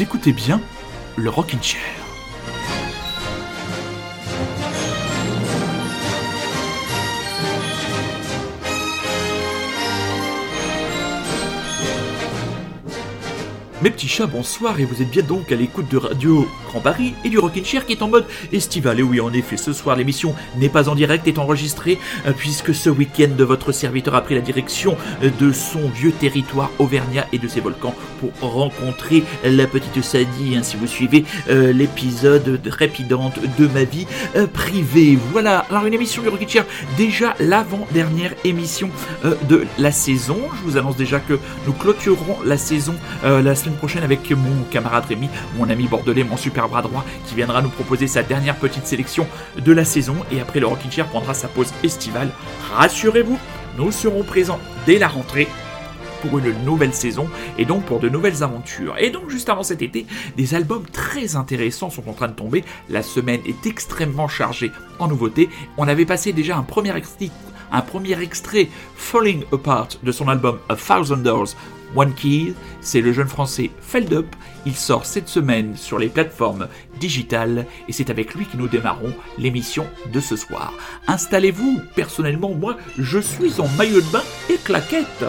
Écoutez bien le Rockin' Chair. Mes petits chats, bonsoir et vous êtes bien donc à l'écoute de Radio Grand Paris et du Rockin' Chair qui est en mode estival. Et oui, en effet, ce soir l'émission n'est pas en direct, est enregistrée euh, puisque ce week-end votre serviteur a pris la direction euh, de son vieux territoire auvergnat et de ses volcans pour rencontrer la petite Sadie. Hein, si vous suivez euh, l'épisode répidante de ma vie privée. Voilà, alors une émission du Rockin' Chair, déjà l'avant-dernière émission de la saison. Je vous annonce déjà que nous clôturerons la saison la semaine prochaine avec mon camarade Rémi, mon ami bordelais, mon super bras droit, qui viendra nous proposer sa dernière petite sélection de la saison. Et après, le Rockin' Chair prendra sa pause estivale. Rassurez-vous, nous serons présents dès la rentrée pour une nouvelle saison et donc pour de nouvelles aventures. Et donc juste avant cet été, des albums très intéressants sont en train de tomber. La semaine est extrêmement chargée en nouveautés. On avait passé déjà un premier extrait, un premier extrait Falling Apart de son album A Thousand Doors One Key, c'est le jeune français Feldup. Il sort cette semaine sur les plateformes digitales et c'est avec lui que nous démarrons l'émission de ce soir. Installez-vous, personnellement, moi, je suis en maillot de bain et claquette.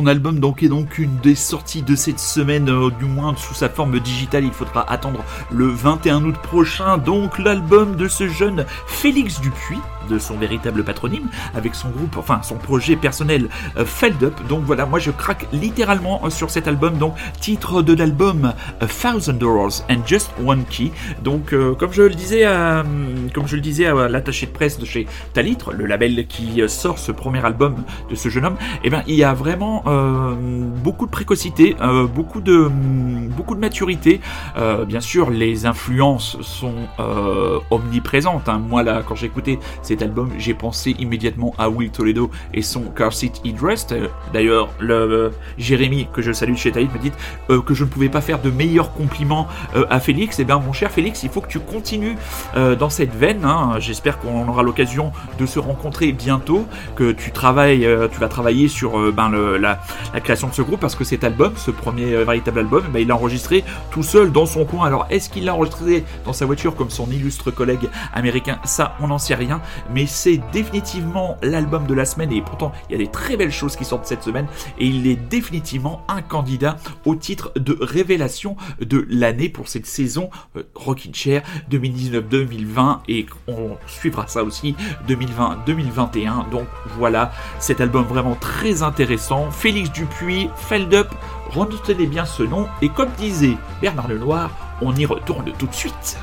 Son album donc est donc une des sorties de cette semaine, euh, du moins sous sa forme digitale. Il faudra attendre le 21 août prochain. Donc l'album de ce jeune Félix Dupuis, de son véritable patronyme, avec son groupe, enfin son projet personnel euh, Feld Up. Donc voilà, moi je craque littéralement euh, sur cet album. Donc titre de l'album A Thousand Doors and Just One Key. Donc comme je le disais à, comme je le disais à l'attaché de presse de chez Talitre, le label qui sort ce premier album de ce jeune homme, eh bien il y a vraiment euh, beaucoup de précocité, euh, beaucoup de beaucoup de maturité. Euh, bien sûr, les influences sont omniprésentes. Hein. Moi là, quand écouté cet album, j'ai pensé immédiatement à Will Toledo et son Car Seat Headrest. D'ailleurs, le Jérémy que je salue chez Taïd me dit que je ne pouvais pas faire de meilleurs compliments à Félix. Eh bien, mon cher Félix, il faut que tu continues dans cette veine. Hein. J'espère qu'on aura l'occasion de se rencontrer bientôt, que tu travailles, tu vas travailler sur ben, la, création de ce groupe parce que cet album, ce premier euh, véritable album, bah, il l'a enregistré tout seul dans son coin. Alors est-ce qu'il l'a enregistré dans sa voiture comme son illustre collègue américain? Ça, on n'en sait rien, mais c'est définitivement l'album de la semaine et pourtant il y a des très belles choses qui sortent cette semaine et il est définitivement un candidat au titre de révélation de l'année pour cette saison euh, Rockin' Chair 2019-2020 et on suivra ça aussi 2020-2021. Donc voilà, cet album vraiment très intéressant Félix Dupuis, Feldup, retenez bien ce nom, et comme disait Bernard Lenoir, on y retourne tout de suite.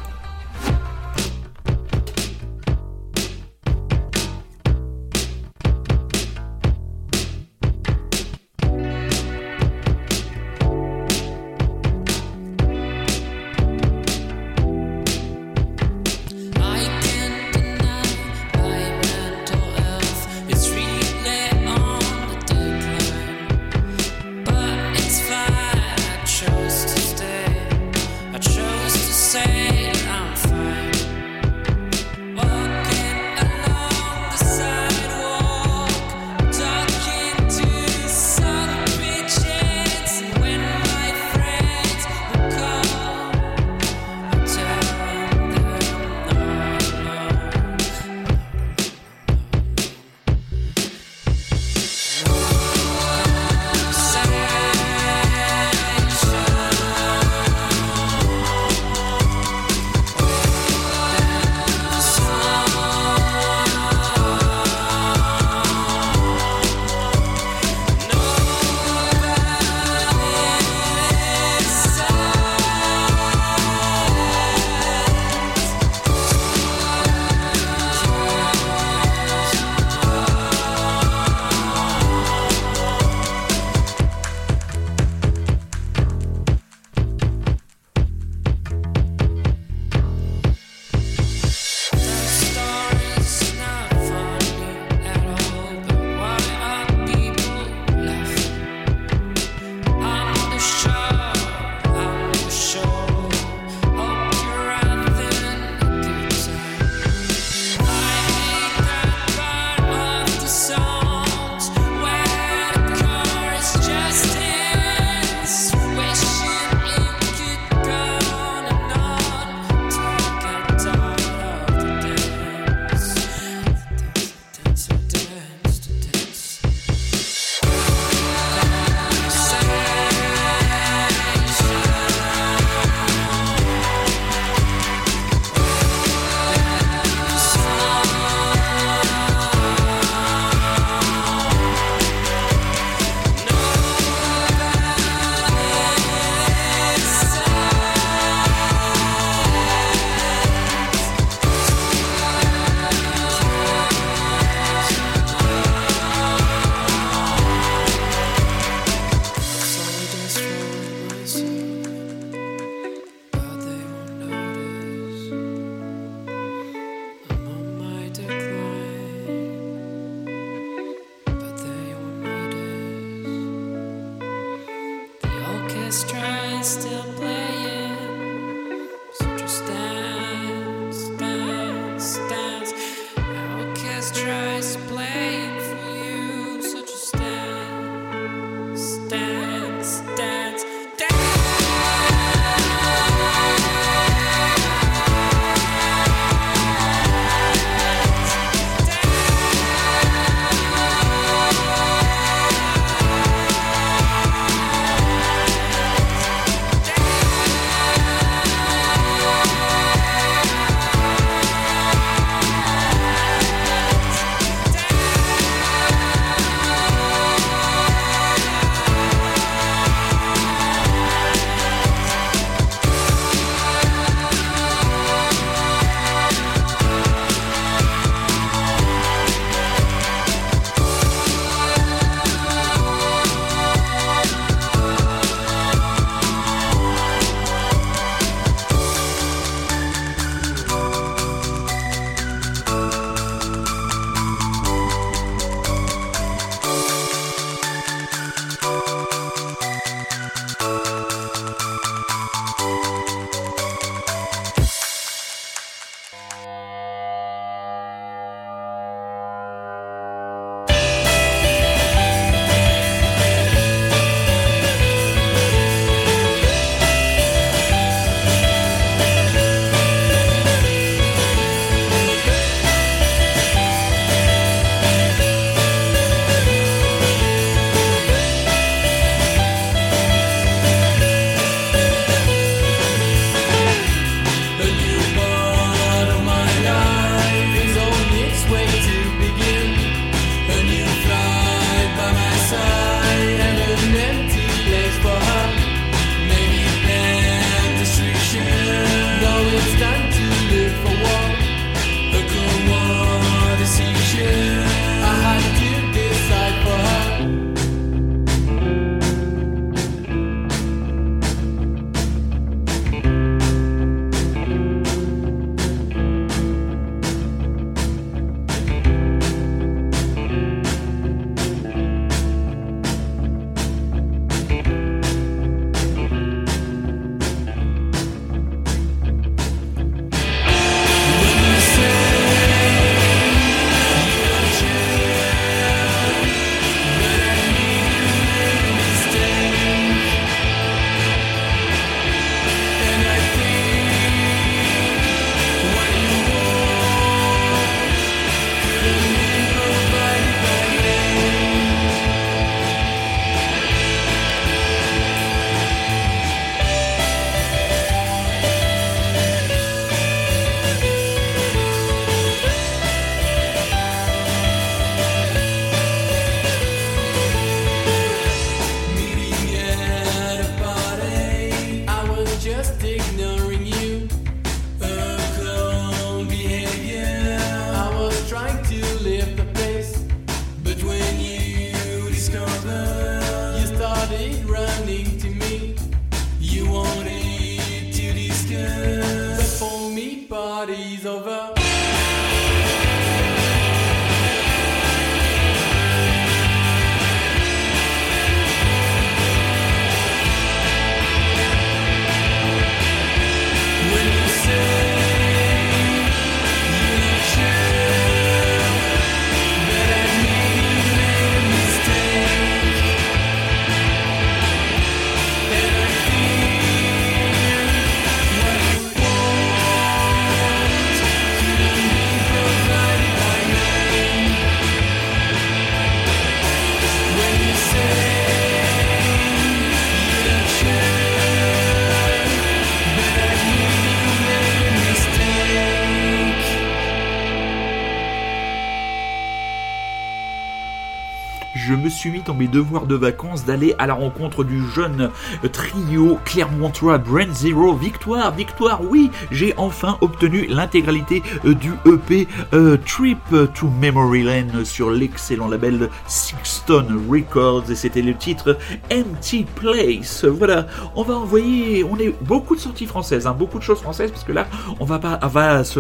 Suis dans mes devoirs de vacances d'aller à la rencontre du jeune trio Clermontois Brand Zero. Victoire, victoire, oui, j'ai enfin obtenu l'intégralité euh, du EP euh, Trip to Memory Lane sur l'excellent label Sixton Records et c'était le titre Empty Place. Voilà, on va envoyer, on est beaucoup de sorties françaises, hein, beaucoup de choses françaises parce que là, on va pas, on va se,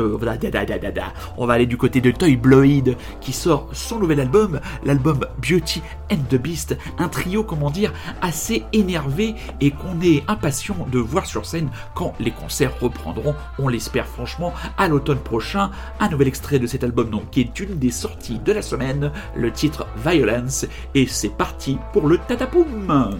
on va aller du côté de Toy Bloid qui sort son nouvel album, l'album Beauty and the Beast, un trio, comment dire, assez énervé et qu'on est impatient de voir sur scène quand les concerts reprendront, on l'espère franchement, à l'automne prochain. Un nouvel extrait de cet album, donc, qui est une des sorties de la semaine, le titre Violence, et c'est parti pour le Tatapoum!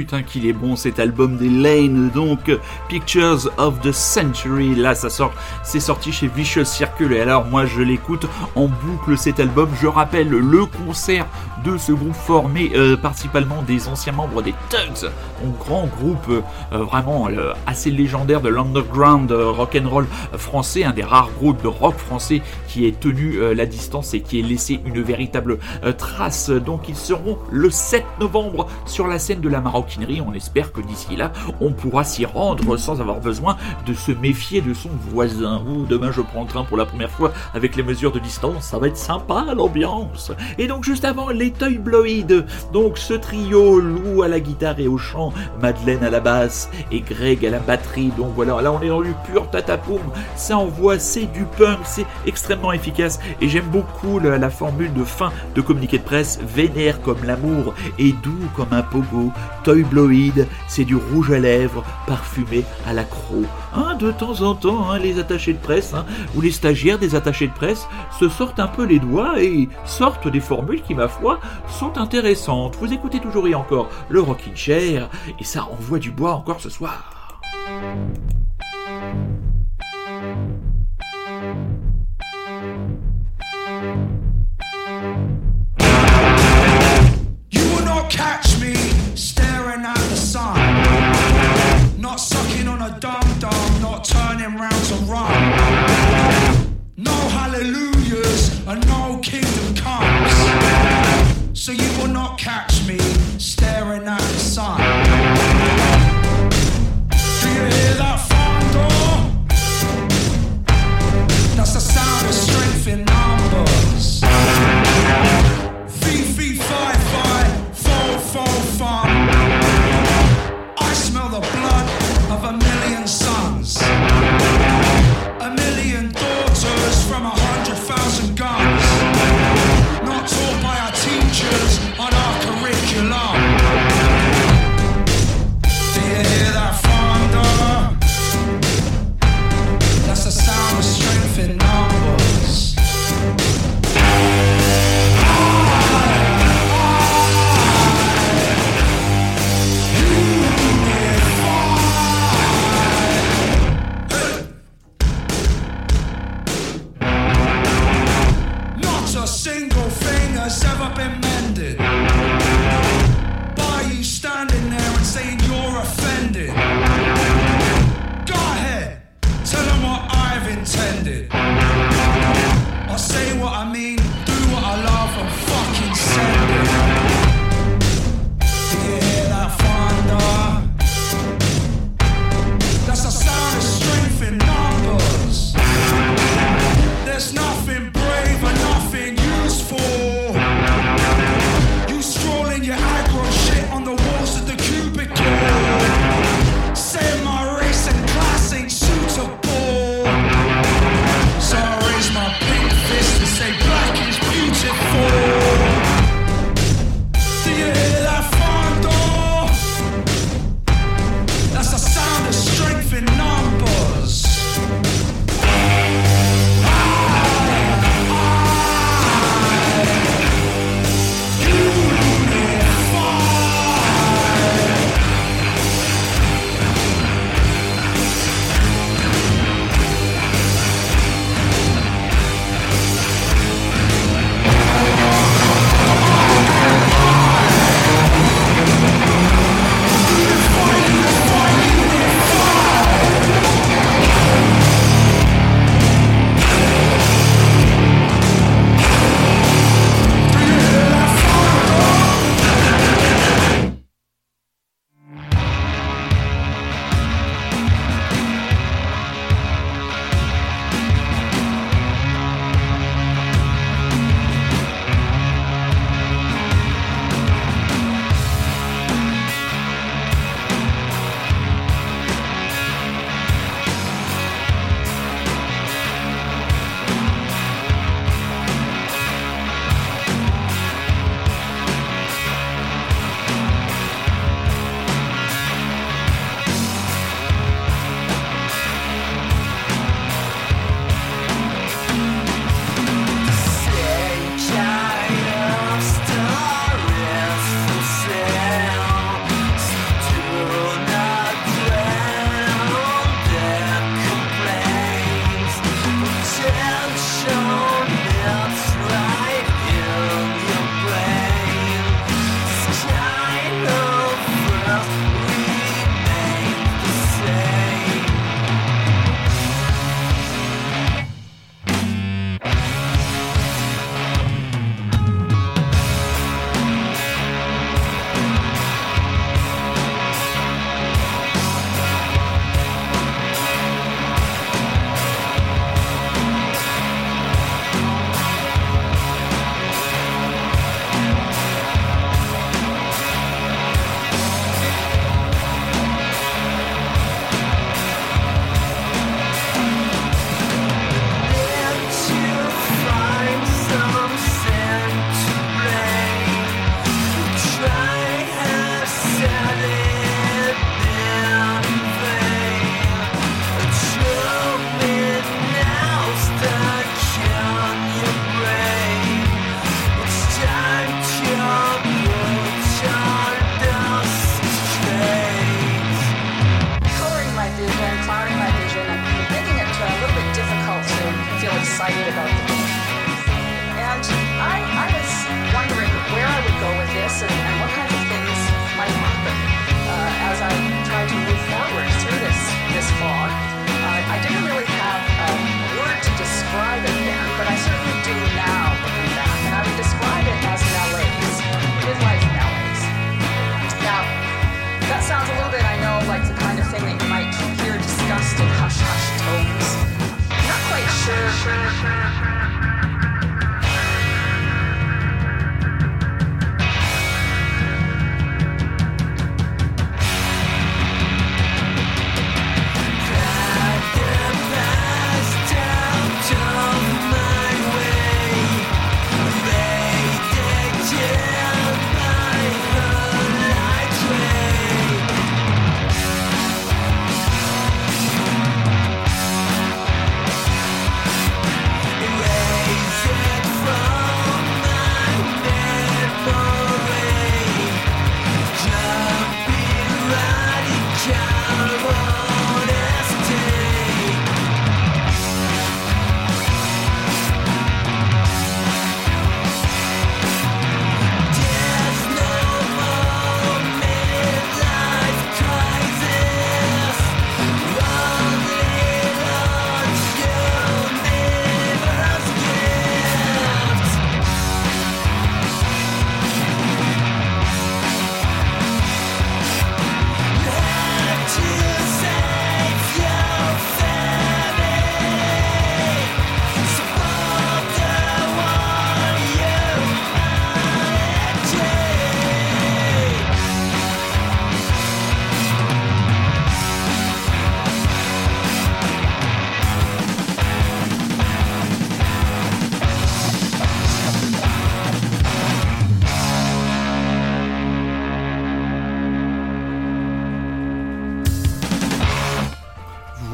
Putain qu'il est bon cet album des Lane, donc Pictures of the Century. Là, ça sort, c'est sorti chez Vicious Circle. Et alors, moi, je l'écoute en boucle cet album. Je rappelle le concert de ce groupe formé euh, principalement des anciens membres des Tugs, un grand groupe euh, euh, vraiment assez légendaire de l'underground rock and roll français, un des rares groupes de rock français qui ait tenu la distance et qui ait laissé une véritable trace. Donc ils seront le 7 novembre sur la scène de la maroquinerie. On espère que d'ici là, on pourra s'y rendre sans avoir besoin de se méfier de son voisin. Ou demain je prends le train pour la première fois avec les mesures de distance, ça va être sympa l'ambiance. Et donc juste avant les Toy. Donc ce trio, Lou à la guitare et au chant, Madeleine à la basse et Greg à la batterie. Donc voilà, là on est dans du pur tatapoum. Ça envoie, c'est du punk, c'est extrêmement efficace. Et j'aime beaucoup la, formule de fin de communiqué de presse, vénère comme l'amour et doux comme un pogo. Toy Bloid, c'est du rouge à lèvres parfumé à la croc. Hein, de temps en temps, hein, les attachés de presse hein, ou les stagiaires des attachés de presse se sortent un peu les doigts et sortent des formules qui, ma foi, sont intéressantes. Vous écoutez toujours et encore le Rockin' Chair, et ça envoie du bois encore ce soir. Turning round to run. No hallelujahs and no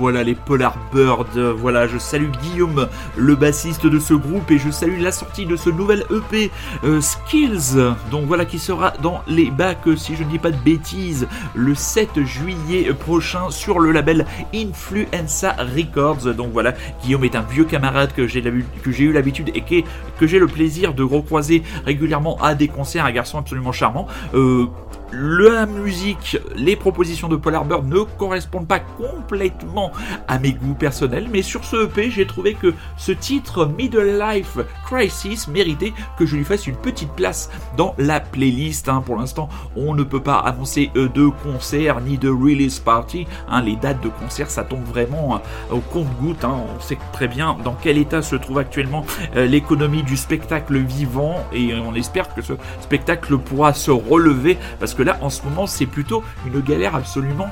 voilà les Polar Birds. Voilà, je salue Guillaume, le bassiste de ce groupe, et je salue la sortie de ce nouvel EP euh, Skills, donc voilà qui sera dans les bacs, si je ne dis pas de bêtises, le 7 juillet prochain sur le label Influenza Records. Donc voilà, Guillaume est un vieux camarade que j'ai eu l'habitude et que, j'ai le plaisir de recroiser régulièrement à des concerts, un garçon absolument charmant. Euh, la musique, les propositions de Polar Bird ne correspondent pas complètement à mes goûts personnels, mais sur ce EP, j'ai trouvé que ce titre Middle Life Crisis méritait que je lui fasse une petite place dans la playlist. Hein. Pour l'instant, on ne peut pas annoncer euh, de concert ni de release party. Hein. Les dates de concert, ça tombe vraiment euh, au compte-goutte. Hein. On sait très bien dans quel état se trouve actuellement euh, l'économie du spectacle vivant et on espère que ce spectacle pourra se relever parce que là, en ce moment, c'est plutôt une galère absolument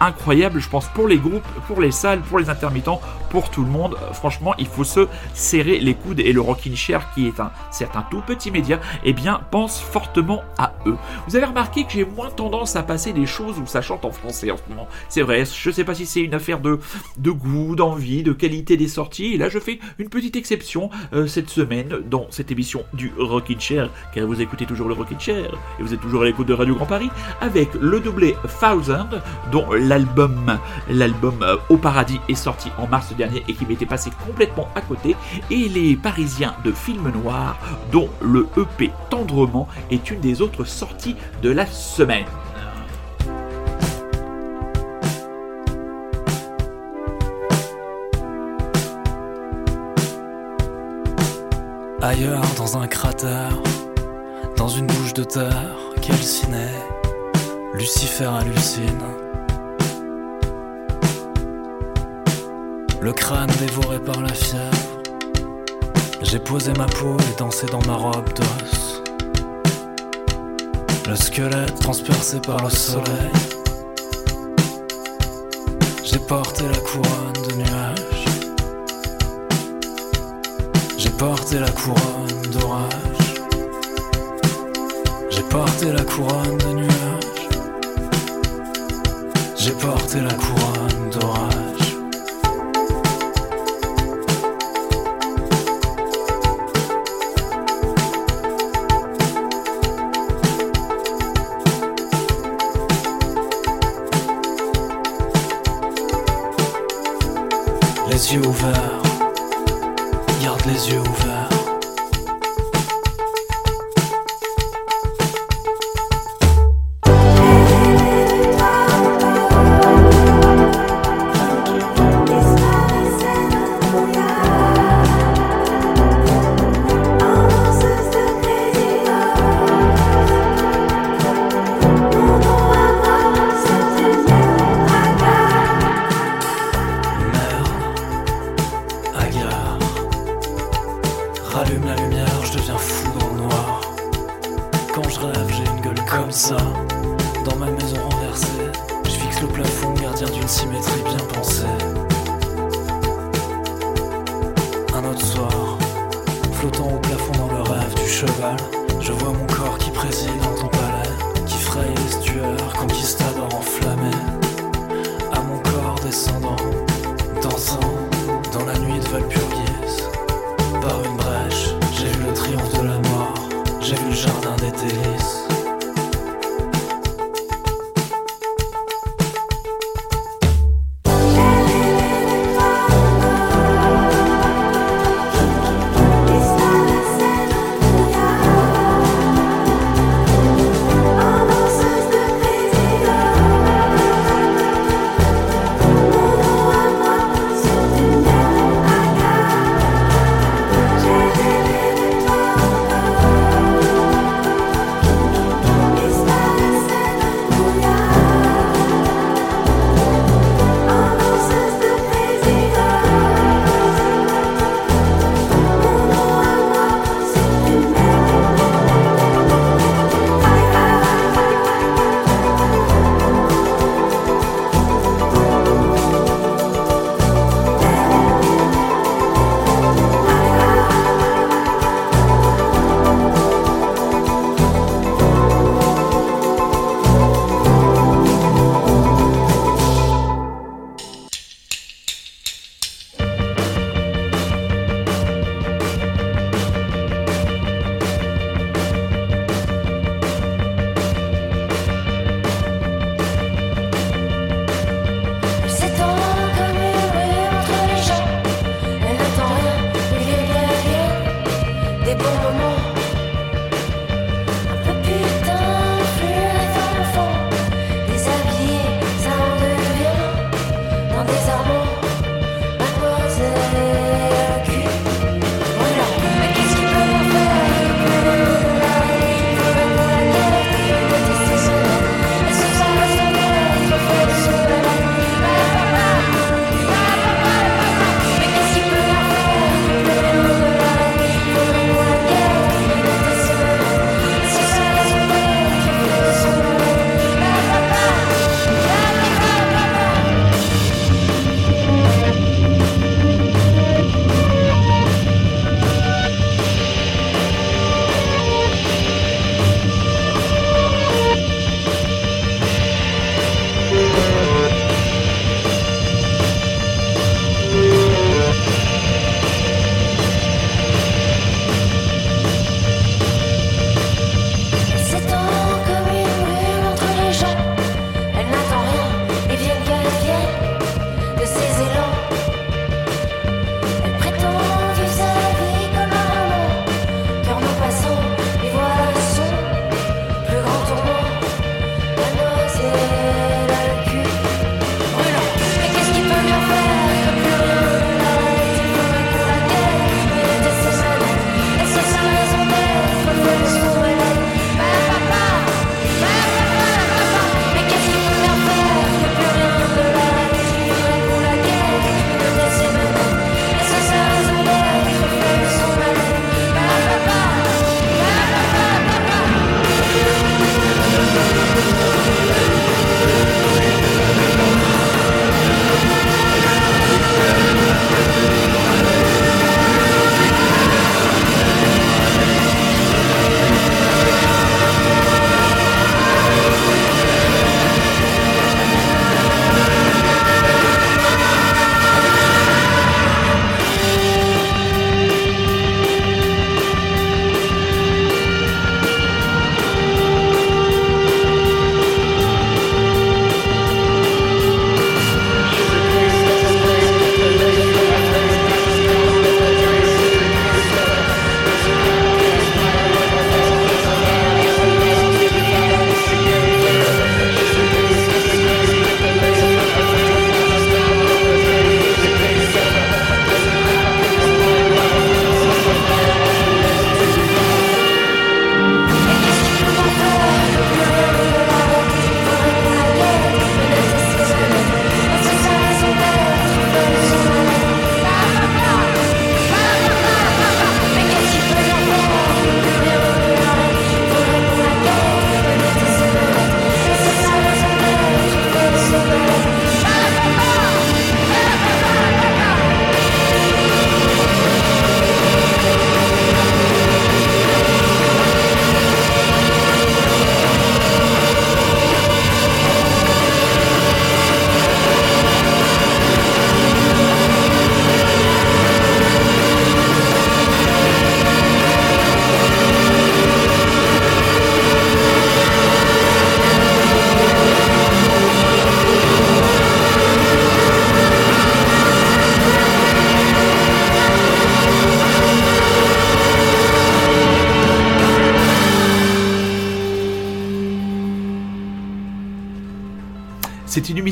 incroyable. Je pense pour les groupes, pour les salles, pour les intermittents, pour tout le monde. franchement, il faut se serrer les coudes et le Rockin' qui est un certain tout petit média, eh bien, pense fortement à eux. Vous avez remarqué que j'ai moins tendance à passer des choses où ça chante en français en ce moment. C'est vrai, je sais pas si c'est une affaire de, de goût, d'envie, de qualité des sorties. Et là, je fais une petite exception euh, cette semaine dans cette émission du Rockin' Chair, car vous écoutez toujours le Rockin' Chair et vous êtes toujours à l'écoute de Radio Paris avec le doublé Thousand, dont l'album, l'album euh, Au Paradis est sorti en mars dernier et qui m'était passé complètement à côté. Et les Parisiens de Film Noir, dont le EP Tendrement est une des autres sorties de la semaine. Ailleurs dans un cratère, dans une bouche de terre calcinée, Lucifer hallucine. Le crâne dévoré par la fièvre j'ai posé ma peau et dansé dans ma robe d'os. Le squelette transpercé par le soleil. J'ai porté la couronne de nuages. J'ai porté la couronne d'orage. J'ai porté la couronne de nuages. J'ai porté la couronne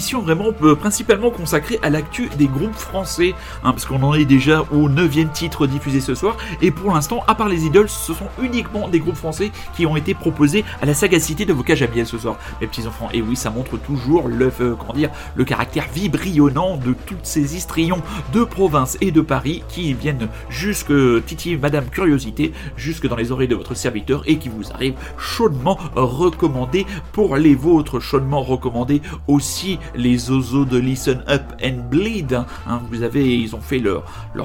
émission vraiment euh, principalement consacrée à l'actu des groupes français, hein, parce qu'on en est déjà au 9 titre diffusé ce soir, et pour l'instant, à part les idoles, ce sont uniquement des groupes français qui ont été proposés à la sagacité de vos cages ce soir, mes petits enfants. Et oui, ça montre toujours le, euh, comment dire, le caractère vibrionnant de toutes ces histrions de province et de Paris qui viennent jusque Titi Madame Curiosité, jusque dans les oreilles de votre serviteur et qui vous arrivent chaudement recommandés pour les vôtres, chaudement recommandés aussi les oiseaux de Listen Up and Bleed. hein. vous avez, ils ont fait leur,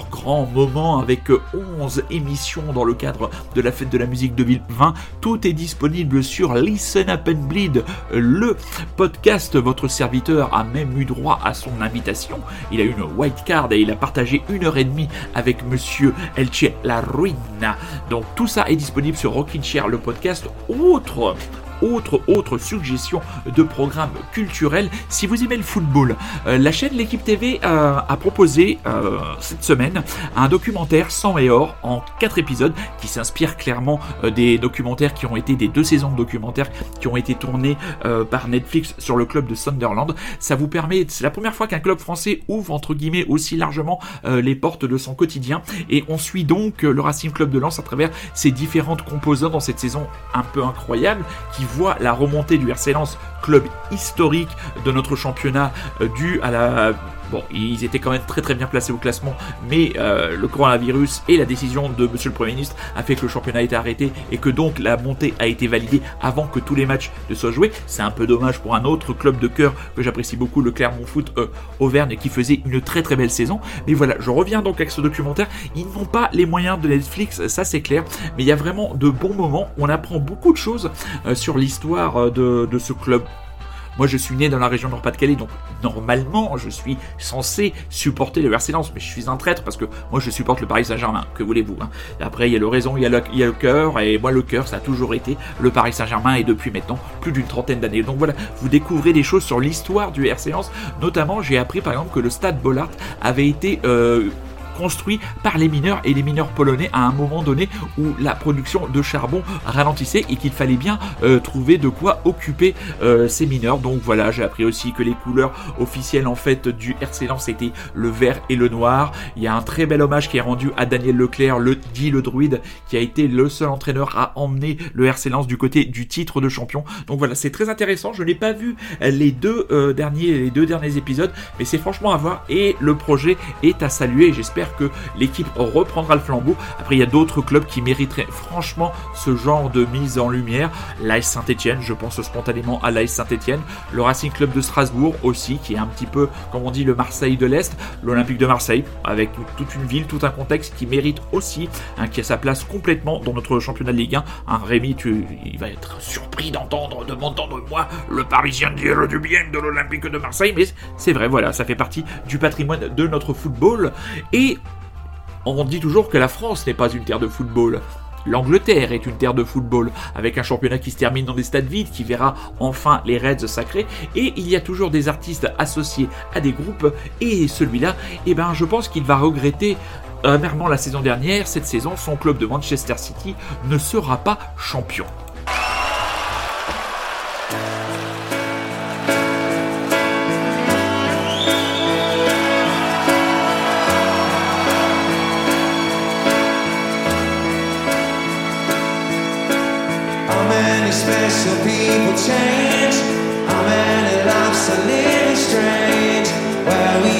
grand moment avec 11 émissions dans le cadre de la fête de la musique 2020. Tout est disponible sur Listen Up and Bleed, le podcast. Votre serviteur a même eu droit à son invitation. Il a eu une white card et il a partagé une heure et demie avec monsieur Elche La Ruina. Donc tout ça est disponible sur Rockin' Chair, le podcast. Autre autre, suggestion de programme culturel. Si vous aimez le football, euh, la chaîne L'équipe TV euh, a proposé euh, cette semaine un documentaire sans et or en quatre épisodes qui s'inspire clairement des documentaires qui ont été des deux saisons de documentaires qui ont été tournés par Netflix sur le club de Sunderland. Ça vous permet, c'est la première fois qu'un club français ouvre entre guillemets aussi largement les portes de son quotidien et on suit donc le Racing Club de Lens à travers ses différentes composantes dans cette saison un peu incroyable qui voit la remontée du RC club historique de notre championnat, euh, dû à la Bon, ils étaient quand même très très bien placés au classement, mais euh, le coronavirus et la décision de Monsieur le Premier ministre a fait que le championnat a été arrêté et que donc la montée a été validée avant que tous les matchs ne soient joués. C'est un peu dommage pour un autre club de cœur que j'apprécie beaucoup, le Clermont Foot euh, Auvergne, qui faisait une très très belle saison. Mais voilà, je reviens donc avec ce documentaire. Ils n'ont pas les moyens de Netflix, ça c'est clair, mais il y a vraiment de bons moments. On apprend beaucoup de choses euh, sur l'histoire de ce club moi, je suis né dans la région Nord-Pas-de-Calais, donc normalement, je suis censé supporter le RC Lens, mais je suis un traître parce que moi, je supporte le Paris Saint-Germain. Que voulez-vous hein? Après, il y a le raison, il y a le, il y a le cœur, et moi, le cœur, ça a toujours été le Paris Saint-Germain, et depuis maintenant plus d'une trentaine d'années. Donc voilà, vous découvrez des choses sur l'histoire du RC Lens. Notamment, j'ai appris par exemple que le Stade Bollard avait été euh, construit par les mineurs et les mineurs polonais à un moment donné où la production de charbon ralentissait et qu'il fallait bien euh, trouver de quoi occuper euh, ces mineurs. Donc voilà, j'ai appris aussi que les couleurs officielles en fait du RC Lens étaient le vert et le noir. Il y a un très bel hommage qui est rendu à Daniel Leclerc, le dit le druide, qui a été le seul entraîneur à emmener le RC Lens du côté du titre de champion. Donc voilà, c'est très intéressant. Je n'ai pas vu les deux euh, derniers les deux derniers épisodes, mais c'est franchement à voir et le projet est à saluer. J'espère que l'équipe reprendra le flambeau. Après, il y a d'autres clubs qui mériteraient franchement ce genre de mise en lumière. L'AS Saint-Etienne, je pense spontanément à l'AS Saint-Etienne. Le Racing Club de Strasbourg aussi, qui est un petit peu, comme on dit, le Marseille de l'Est. L'Olympique de Marseille, avec toute une ville, tout un contexte qui mérite aussi, hein, qui a sa place complètement dans notre championnat de Ligue 1. Un Rémi, tu, il va être surpris d'entendre, de m'entendre moi, le Parisien dire du bien de l'Olympique de Marseille, mais c'est vrai, voilà, ça fait partie du patrimoine de notre football. Et on dit toujours que la France n'est pas une terre de football. L'Angleterre est une terre de football, avec un championnat qui se termine dans des stades vides, qui verra enfin les Reds sacrés, et il y a toujours des artistes associés à des groupes, et celui-là, eh ben, je pense qu'il va regretter amèrement la saison dernière, cette saison, son club de Manchester City ne sera pas champion. People change? How many lives are living strange? Where were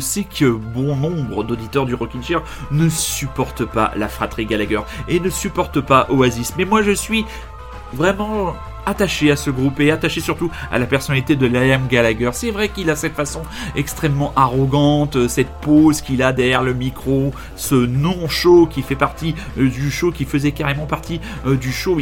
Je sais que bon nombre d'auditeurs du Rockin' Chair ne supportent pas la fratrie Gallagher et ne supportent pas Oasis. Mais moi je suis vraiment attaché à ce groupe et attaché surtout à la personnalité de Liam Gallagher. C'est vrai qu'il a cette façon extrêmement arrogante, euh, cette pose qu'il a derrière le micro, ce non-show qui fait partie euh, du show, qui faisait carrément partie euh, du show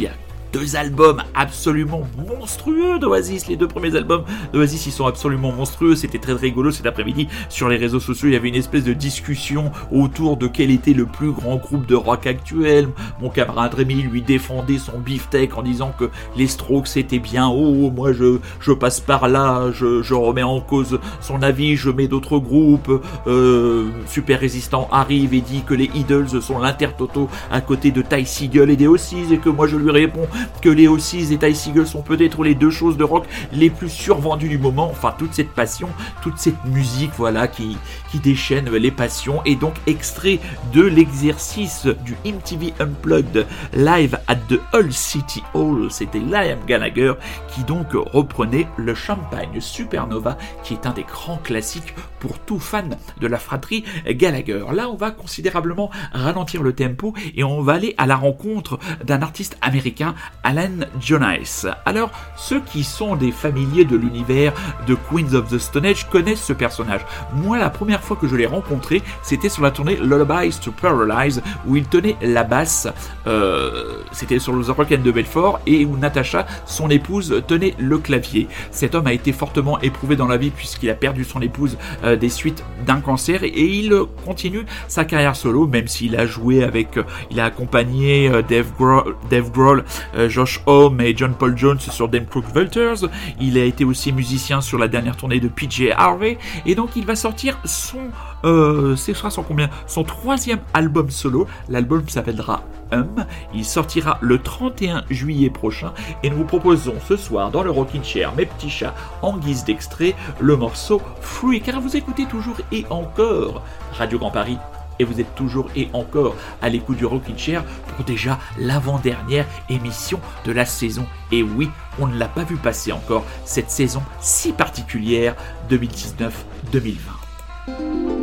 deux albums absolument monstrueux d'Oasis. Les deux premiers albums d'Oasis, ils sont absolument monstrueux. C'était très rigolo cet après-midi. Sur les réseaux sociaux, il y avait une espèce de discussion autour de quel était le plus grand groupe de rock actuel. Mon camarade Rémi lui défendait son beefsteak en disant que les Strokes c'était bien. Oh, moi je, je passe par là, je, je remets en cause son avis, je mets d'autres groupes. Euh, Super Résistant arrive et dit que les Idols sont l'intertoto à côté de Ty Seagull et des Ossies et que moi je lui réponds que les Ossies et Ty sont peut-être les deux choses de rock les plus survendues du moment. Enfin, toute cette passion, toute cette musique, voilà, qui, qui déchaîne les passions. Et donc, extrait de l'exercice du MTV Unplugged Live at the Hull City Hall, c'était Liam Gallagher qui donc reprenait le Champagne Supernova, qui est un des grands classiques pour tout fan de la fratrie Gallagher. Là, on va considérablement ralentir le tempo et on va aller à la rencontre d'un artiste américain, Alan Jonas. Alors, ceux qui sont des familiers de l'univers de Queens of the Stone Age connaissent ce personnage. Moi, la première fois que je l'ai rencontré, c'était sur la tournée Lullabies to Paralyze, où il tenait la basse. euh, c'était sur le The Rock and de Belfort et où Natasha, son épouse, tenait le clavier. Cet homme a été fortement éprouvé dans la vie puisqu'il a perdu son épouse euh, des suites d'un cancer et il continue sa carrière solo, même s'il a joué avec, euh, il a accompagné Dave Grohl, Dave Grohl, Josh Homme et John Paul Jones sur Dem Crook Vultures. Il a été aussi musicien sur la dernière tournée de PJ Harvey et donc il va sortir son, euh, ce combien? Son troisième album solo. L'album s'appellera Hum. Il sortira le 31 juillet prochain et nous vous proposons ce soir dans le Rockin' Chair, mes petits chats, en guise d'extrait, le morceau Free, car vous écoutez toujours et encore Radio Grand Paris et vous êtes toujours et encore à l'écoute du Rockin' Chair pour déjà l'avant-dernière émission de la saison. Et oui, on ne l'a pas vu passer encore cette saison si particulière 2019-2020.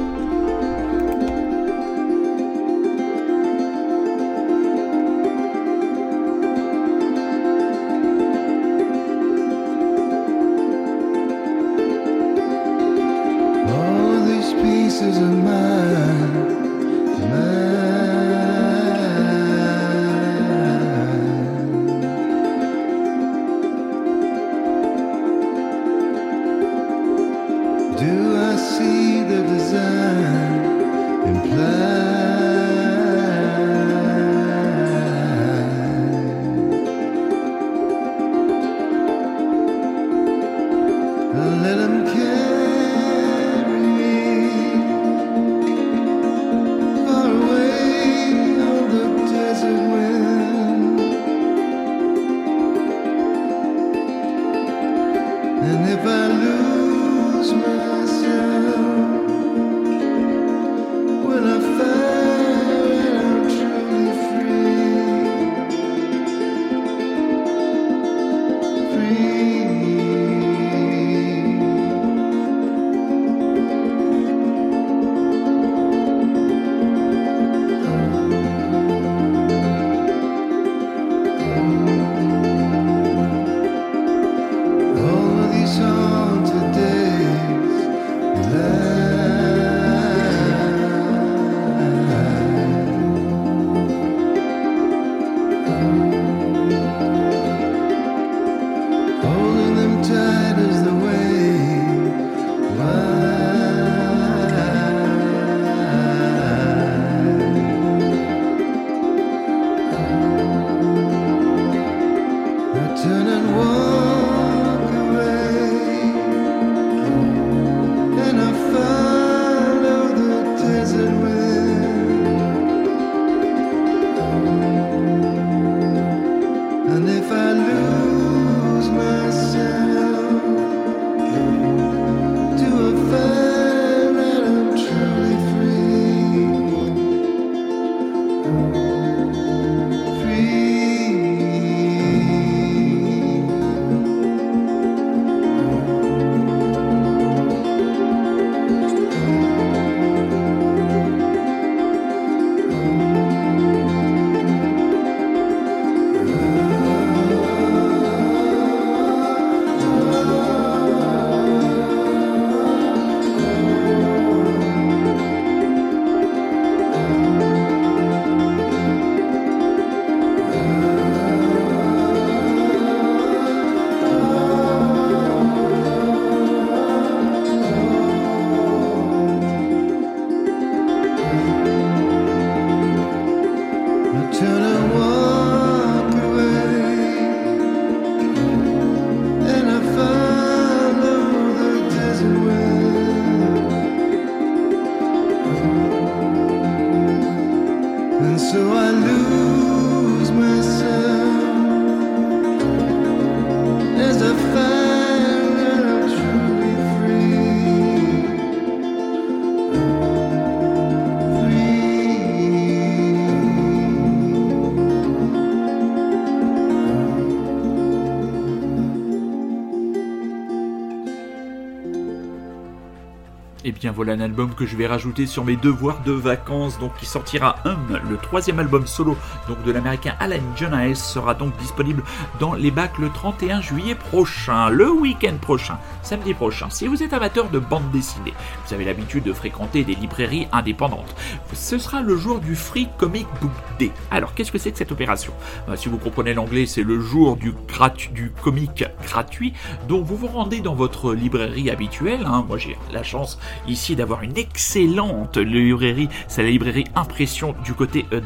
Voilà un album que je vais rajouter sur mes devoirs de vacances, donc qui sortira un, le troisième album solo donc de l'américain Alan Jones sera donc disponible dans les bacs le 31 juillet prochain, le week-end prochain, samedi prochain. Si vous êtes amateur de bande dessinée, vous avez l'habitude de fréquenter des librairies indépendantes, ce sera le jour du Free Comic Book Day. Alors qu'est-ce que c'est que cette opération? Euh, Si vous comprenez l'anglais, c'est le jour du, gratu- du comic gratuit, donc vous vous rendez dans votre librairie habituelle. hein. Moi j'ai la chance ici d'avoir une excellente librairie, c'est la librairie Impression du côté euh.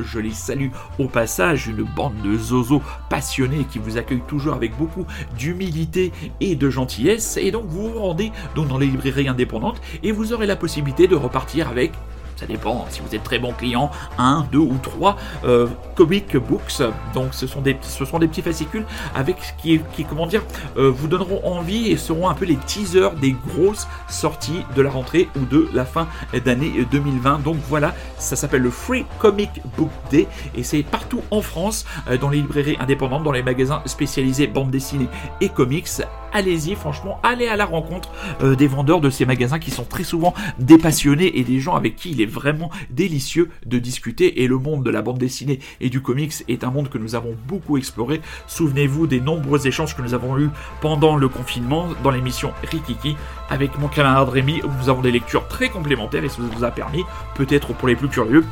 Je les salue au passage, une bande de zozos passionnés qui vous accueillent toujours avec beaucoup d'humilité et de gentillesse. Et donc vous vous rendez donc dans les librairies indépendantes et vous aurez la possibilité de repartir avec ça dépend si vous êtes très bon client, un, deux ou trois euh, comic books. Donc ce sont des, ce sont des petits fascicules avec qui, qui comment dire, euh, vous donneront envie et seront un peu les teasers des grosses sorties de la rentrée ou de la fin d'année 2020. Donc voilà, ça s'appelle le Free Comic Book Day et c'est partout en France, euh, dans les librairies indépendantes, dans les magasins spécialisés bande dessinée et comics. Allez-y, franchement, allez à la rencontre euh, des vendeurs de ces magasins qui sont très souvent des passionnés et des gens avec qui il est vraiment délicieux de discuter. Et le monde de la bande dessinée et du comics est un monde que nous avons beaucoup exploré. Souvenez-vous des nombreux échanges que nous avons eus pendant le confinement dans l'émission Rikiki avec mon camarade Rémi. Nous avons des lectures très complémentaires et ça vous a permis, peut-être pour les plus curieux,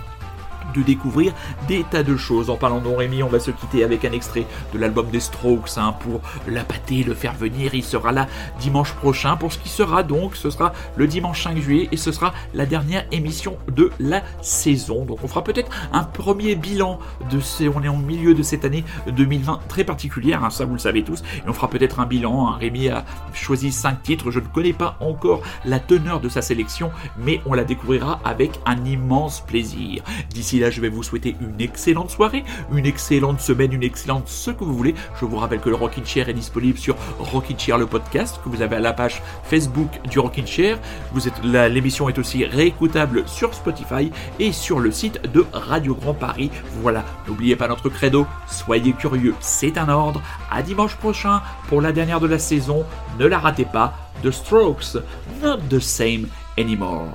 de découvrir des tas de choses. En parlant de Rémi, on va se quitter avec un extrait de l'album des Strokes hein, pour l'appâter, le faire venir. Il sera là dimanche prochain pour ce qui sera donc, ce sera le dimanche 5 juillet et ce sera la dernière émission de la saison. Donc on fera peut-être un premier bilan de ces, on est en milieu de cette année 2020 très particulière, hein, ça vous le savez tous. Et on fera peut-être un bilan. hein. Rémi a choisi 5 titres. Je ne connais pas encore la teneur de sa sélection, mais on la découvrira avec un immense plaisir. D'ici là, je vais vous souhaiter une excellente soirée, une excellente semaine, une excellente ce que vous voulez. Je vous rappelle que le Rockin' Chair est disponible sur Rockin' Chair le podcast, que vous avez à la page Facebook du Rockin' Chair. Vous là, l'émission est aussi réécoutable sur Spotify et sur le site de Radio Grand Paris. Voilà, n'oubliez pas notre credo, soyez curieux, c'est un ordre. À dimanche prochain pour la dernière de la saison, ne la ratez pas. The Strokes, not the same anymore.